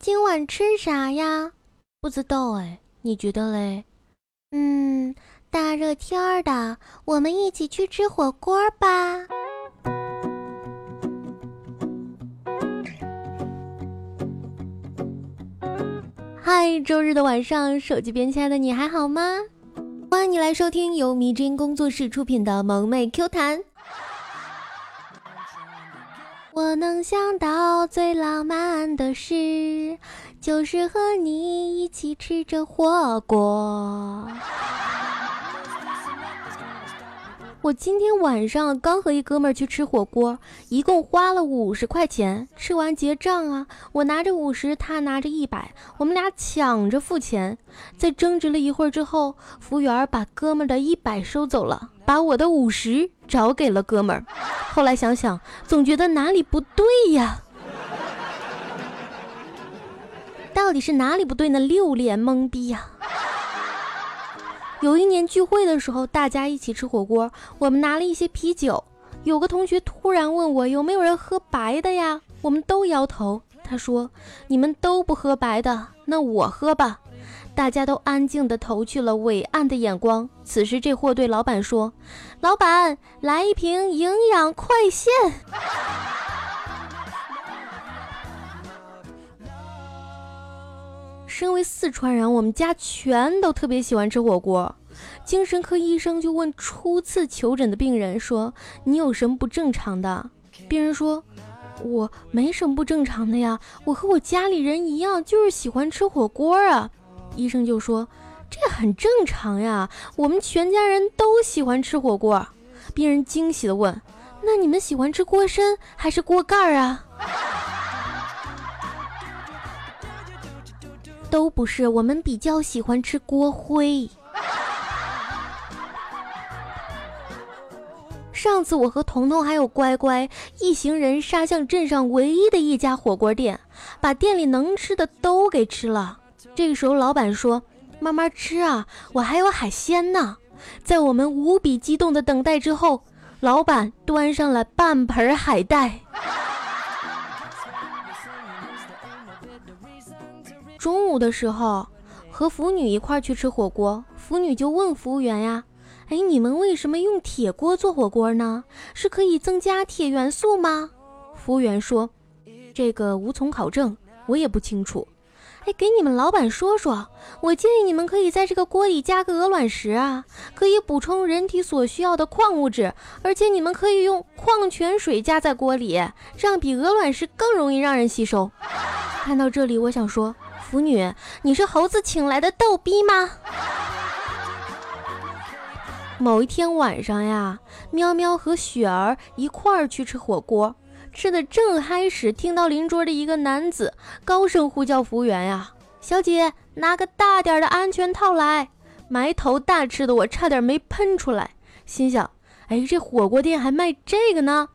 今晚吃啥呀？不知道哎，你觉得嘞？嗯，大热天儿的，我们一起去吃火锅吧。嗨，周日的晚上，手机边亲爱的你还好吗？欢迎你来收听由迷之音工作室出品的萌妹 Q 弹。我能想到最浪漫的事，就是和你一起吃着火锅。我今天晚上刚和一哥们儿去吃火锅，一共花了五十块钱。吃完结账啊，我拿着五十，他拿着一百，我们俩抢着付钱。在争执了一会儿之后，服务员把哥们儿的一百收走了，把我的五十找给了哥们儿。后来想想，总觉得哪里不对呀？到底是哪里不对呢？六脸懵逼呀！有一年聚会的时候，大家一起吃火锅，我们拿了一些啤酒。有个同学突然问我有没有人喝白的呀？我们都摇头。他说：“你们都不喝白的，那我喝吧。”大家都安静地投去了伟岸的眼光。此时，这货对老板说：“老板，来一瓶营养快线。”身为四川人，我们家全都特别喜欢吃火锅。精神科医生就问初次求诊的病人说：“你有什么不正常的？”病人说：“我没什么不正常的呀，我和我家里人一样，就是喜欢吃火锅啊。”医生就说：“这很正常呀，我们全家人都喜欢吃火锅。”病人惊喜地问：“那你们喜欢吃锅身还是锅盖啊？”都不是，我们比较喜欢吃锅灰。上次我和彤彤还有乖乖一行人杀向镇上唯一的一家火锅店，把店里能吃的都给吃了。这个时候，老板说：“慢慢吃啊，我还有海鲜呢。”在我们无比激动的等待之后，老板端上了半盆海带。中午的时候，和腐女一块去吃火锅，腐女就问服务员呀：“哎，你们为什么用铁锅做火锅呢？是可以增加铁元素吗？”服务员说：“这个无从考证，我也不清楚。”哎，给你们老板说说，我建议你们可以在这个锅里加个鹅卵石啊，可以补充人体所需要的矿物质，而且你们可以用矿泉水加在锅里，这样比鹅卵石更容易让人吸收。看到这里，我想说。腐女，你是猴子请来的逗逼吗？某一天晚上呀，喵喵和雪儿一块儿去吃火锅，吃的正嗨时，听到邻桌的一个男子高声呼叫服务员呀：“小姐，拿个大点的安全套来。”埋头大吃的我差点没喷出来，心想：“哎，这火锅店还卖这个呢？”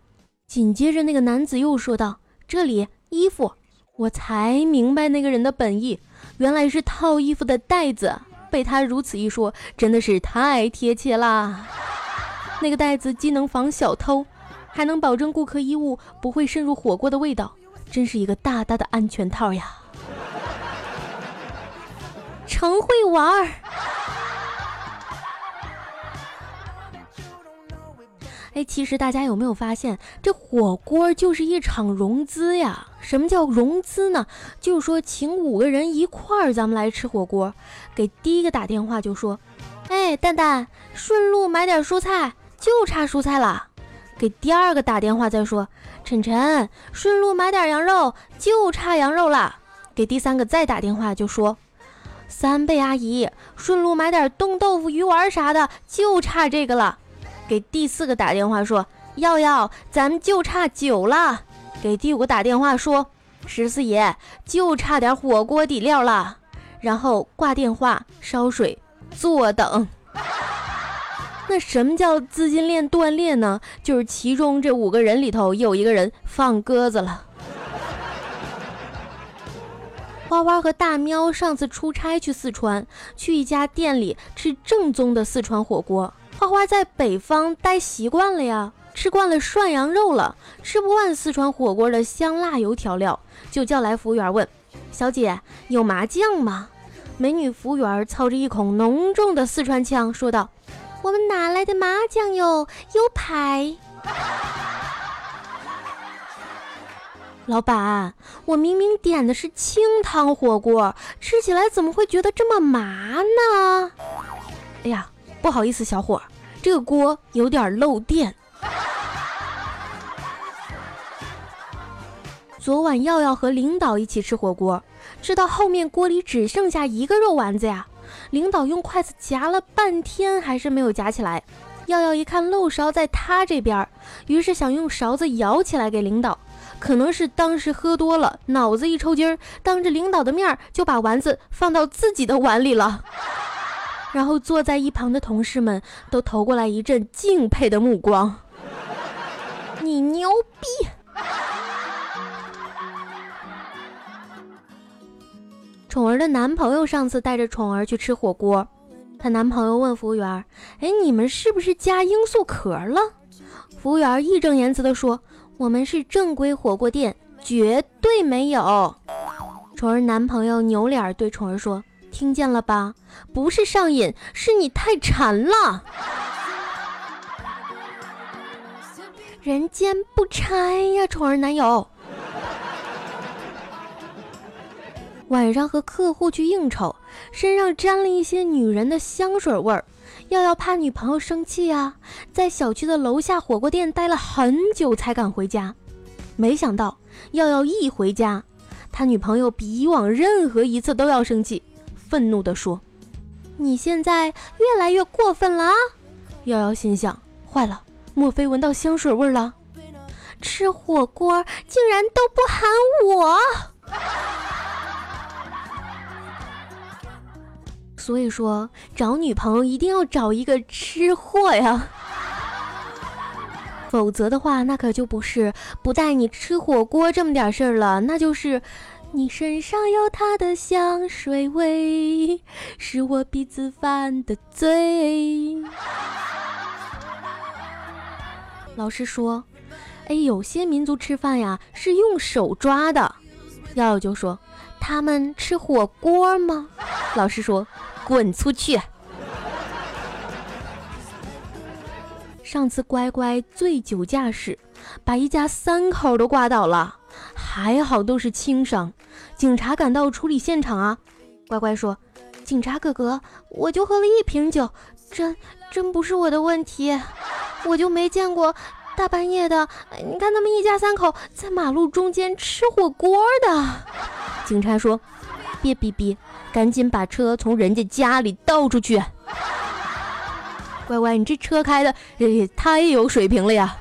紧接着那个男子又说道：“这里衣服。”我才明白那个人的本意，原来是套衣服的袋子。被他如此一说，真的是太贴切啦！那个袋子既能防小偷，还能保证顾客衣物不会渗入火锅的味道，真是一个大大的安全套呀！成会玩儿。哎，其实大家有没有发现，这火锅就是一场融资呀？什么叫融资呢？就是说请五个人一块儿，咱们来吃火锅。给第一个打电话就说：“哎，蛋蛋，顺路买点蔬菜，就差蔬菜了。”给第二个打电话再说：“晨晨，顺路买点羊肉，就差羊肉了。”给第三个再打电话就说：“三贝阿姨，顺路买点冻豆腐、鱼丸啥的，就差这个了。”给第四个打电话说：“耀耀，咱们就差酒了。”给第五个打电话说：“十四爷，就差点火锅底料了。”然后挂电话，烧水，坐等。那什么叫资金链断裂呢？就是其中这五个人里头有一个人放鸽子了。花花和大喵上次出差去四川，去一家店里吃正宗的四川火锅。花花在北方待习惯了呀，吃惯了涮羊肉了，吃不惯四川火锅的香辣油调料，就叫来服务员问：“小姐有麻酱吗？”美女服务员操着一口浓重的四川腔说道：“我们哪来的麻将哟？有牌。”老板，我明明点的是清汤火锅，吃起来怎么会觉得这么麻呢？哎呀，不好意思，小伙，这个锅有点漏电。昨晚耀耀和领导一起吃火锅，吃到后面锅里只剩下一个肉丸子呀。领导用筷子夹了半天，还是没有夹起来。耀耀一看漏勺在他这边，于是想用勺子舀起来给领导。可能是当时喝多了，脑子一抽筋儿，当着领导的面就把丸子放到自己的碗里了。然后坐在一旁的同事们都投过来一阵敬佩的目光。你牛逼！宠儿的男朋友上次带着宠儿去吃火锅，她男朋友问服务员：“哎，你们是不是加罂粟壳了？”服务员义正言辞地说：“我们是正规火锅店，绝对没有。”宠儿男朋友扭脸对宠儿说：“听见了吧？不是上瘾，是你太馋了。”人间不拆呀，宠儿男友。晚上和客户去应酬，身上沾了一些女人的香水味儿。耀耀怕女朋友生气啊，在小区的楼下火锅店待了很久才敢回家。没想到耀耀一回家，他女朋友比以往任何一次都要生气，愤怒地说：“你现在越来越过分了啊！”耀耀心想：坏了，莫非闻到香水味了？吃火锅竟然都不喊我！所以说，找女朋友一定要找一个吃货呀，否则的话，那可就不是不带你吃火锅这么点事儿了，那就是你身上有他的香水味，是我鼻子犯的罪。老师说，哎，有些民族吃饭呀是用手抓的，耀耀就说他们吃火锅吗？老师说。滚出去！上次乖乖醉酒驾驶，把一家三口都挂倒了，还好都是轻伤。警察赶到处理现场啊，乖乖说：“警察哥哥，我就喝了一瓶酒，真真不是我的问题，我就没见过大半夜的，你看他们一家三口在马路中间吃火锅的。”警察说：“别逼逼。”赶紧把车从人家家里倒出去！乖乖，你这车开的也太有水平了呀！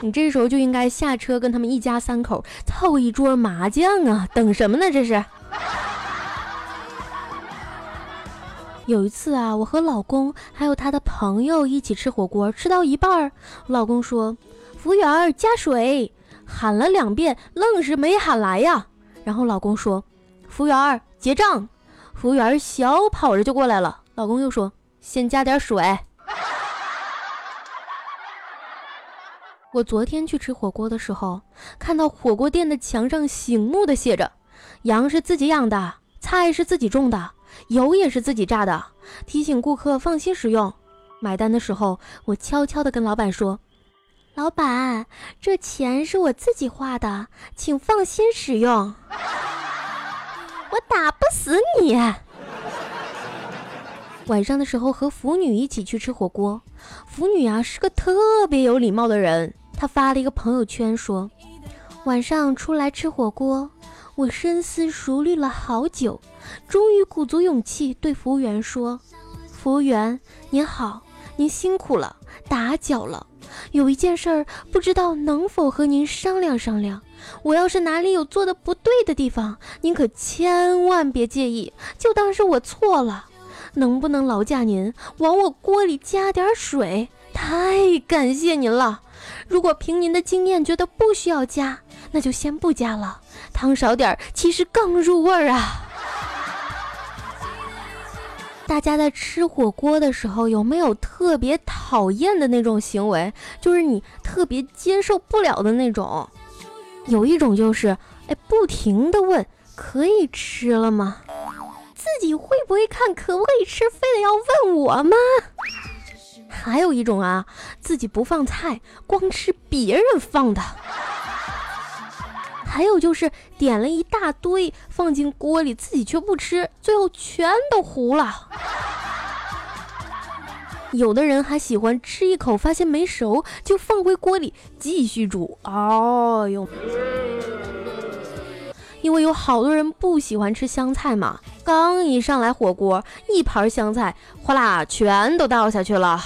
你这时候就应该下车跟他们一家三口凑一桌麻将啊！等什么呢？这是。有一次啊，我和老公还有他的朋友一起吃火锅，吃到一半儿，老公说：“服务员加水。”喊了两遍，愣是没喊来呀。然后老公说：“服务员。”结账，服务员小跑着就过来了。老公又说：“先加点水。”我昨天去吃火锅的时候，看到火锅店的墙上醒目的写着：“羊是自己养的，菜是自己种的，油也是自己榨的，提醒顾客放心使用。”买单的时候，我悄悄地跟老板说：“老板，这钱是我自己花的，请放心使用。”我打不死你！晚上的时候和腐女一起去吃火锅，腐女啊是个特别有礼貌的人，他发了一个朋友圈说：“晚上出来吃火锅，我深思熟虑了好久，终于鼓足勇气对服务员说：‘服务员您好，您辛苦了，打搅了。有一件事儿，不知道能否和您商量商量。’”我要是哪里有做的不对的地方，您可千万别介意，就当是我错了。能不能劳驾您往我锅里加点水？太感谢您了。如果凭您的经验觉得不需要加，那就先不加了。汤少点儿其实更入味儿啊。大家在吃火锅的时候有没有特别讨厌的那种行为？就是你特别接受不了的那种？有一种就是，哎，不停的问可以吃了吗？自己会不会看可不可以吃，非得要问我吗？还有一种啊，自己不放菜，光吃别人放的。还有就是点了一大堆放进锅里，自己却不吃，最后全都糊了。有的人还喜欢吃一口，发现没熟就放回锅里继续煮。哦哟，因为有好多人不喜欢吃香菜嘛，刚一上来火锅，一盘香菜哗啦全都倒下去了。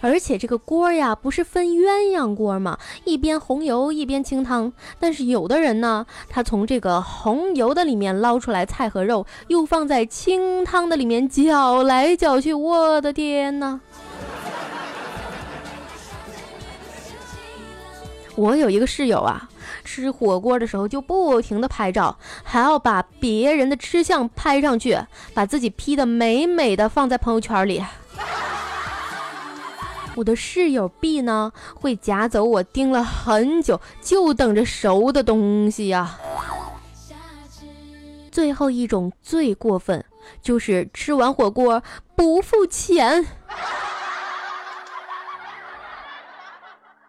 而且这个锅呀，不是分鸳鸯锅吗？一边红油一边清汤。但是有的人呢，他从这个红油的里面捞出来菜和肉，又放在清汤的里面搅来搅去。我的天哪！我有一个室友啊，吃火锅的时候就不停的拍照，还要把别人的吃相拍上去，把自己 P 的美美的放在朋友圈里。我的室友 B 呢，会夹走我盯了很久就等着熟的东西呀。最后一种最过分，就是吃完火锅不付钱。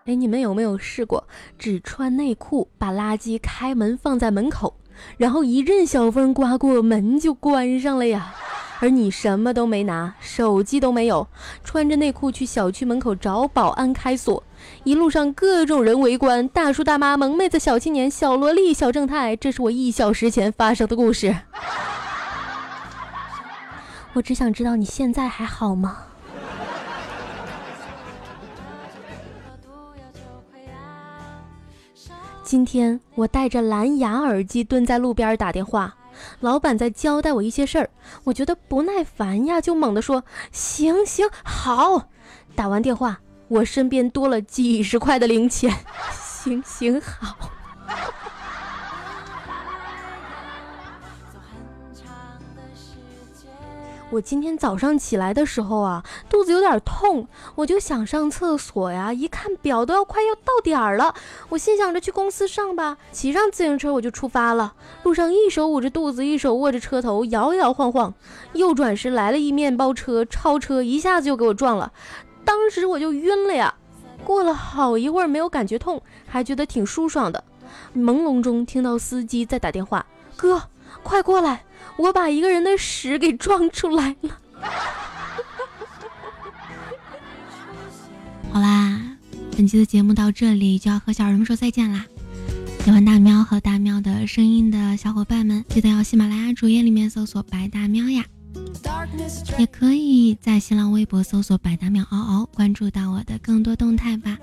哎，你们有没有试过只穿内裤，把垃圾开门放在门口，然后一阵小风刮过，门就关上了呀？而你什么都没拿，手机都没有，穿着内裤去小区门口找保安开锁，一路上各种人围观，大叔大妈、萌妹子、小青年、小萝莉、小正太，这是我一小时前发生的故事。我只想知道你现在还好吗？今天我戴着蓝牙耳机蹲在路边打电话。老板在交代我一些事儿，我觉得不耐烦呀，就猛地说：“行行好。”打完电话，我身边多了几十块的零钱。行行好。我今天早上起来的时候啊，肚子有点痛，我就想上厕所呀。一看表，都要快要到点儿了。我心想着去公司上吧，骑上自行车我就出发了。路上一手捂着肚子，一手握着车头，摇摇晃晃。右转时来了一面包车，超车一下子就给我撞了，当时我就晕了呀。过了好一会儿没有感觉痛，还觉得挺舒爽的。朦胧中听到司机在打电话：“哥，快过来。”我把一个人的屎给撞出来了。好啦，本期的节目到这里就要和小人们说再见啦。喜欢大喵和大喵的声音的小伙伴们，记得要喜马拉雅主页里面搜索“白大喵”呀，也可以在新浪微博搜索“白大喵嗷嗷”，关注到我的更多动态吧。